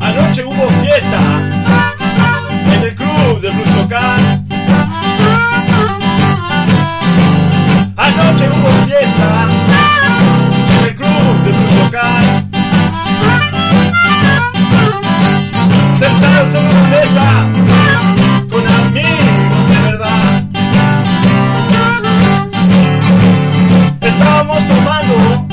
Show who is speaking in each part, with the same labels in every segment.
Speaker 1: Anoche hubo fiesta en el club de blues local. Anoche hubo fiesta en el club de blues local. Sentados en una mesa con amigos Estábamos tomando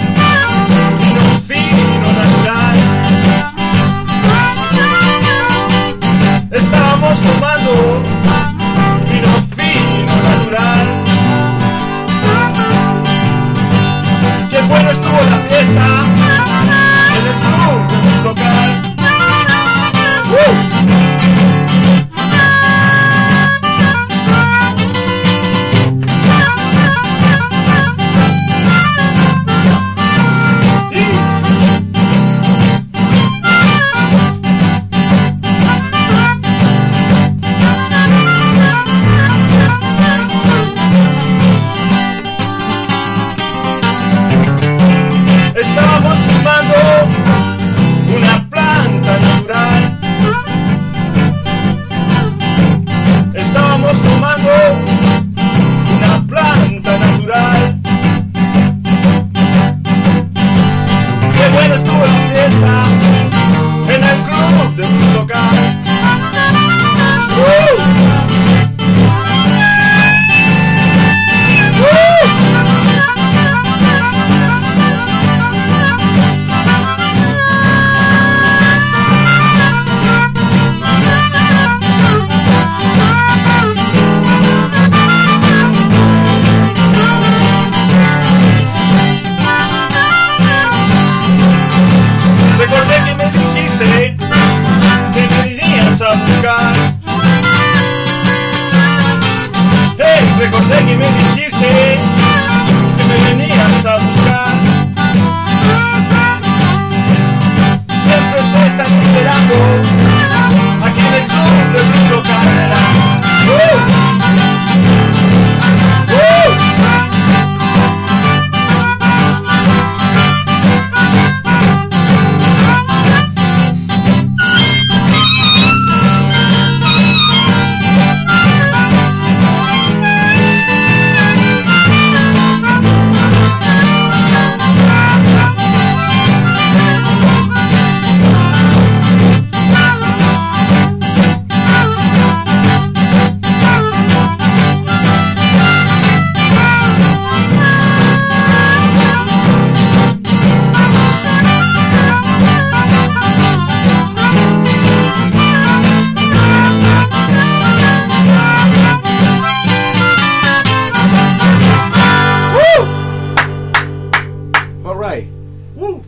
Speaker 1: en el club de un local. Que me dijiste que me venías a buscar. Siempre te están esperando aquí de mi local. Woo!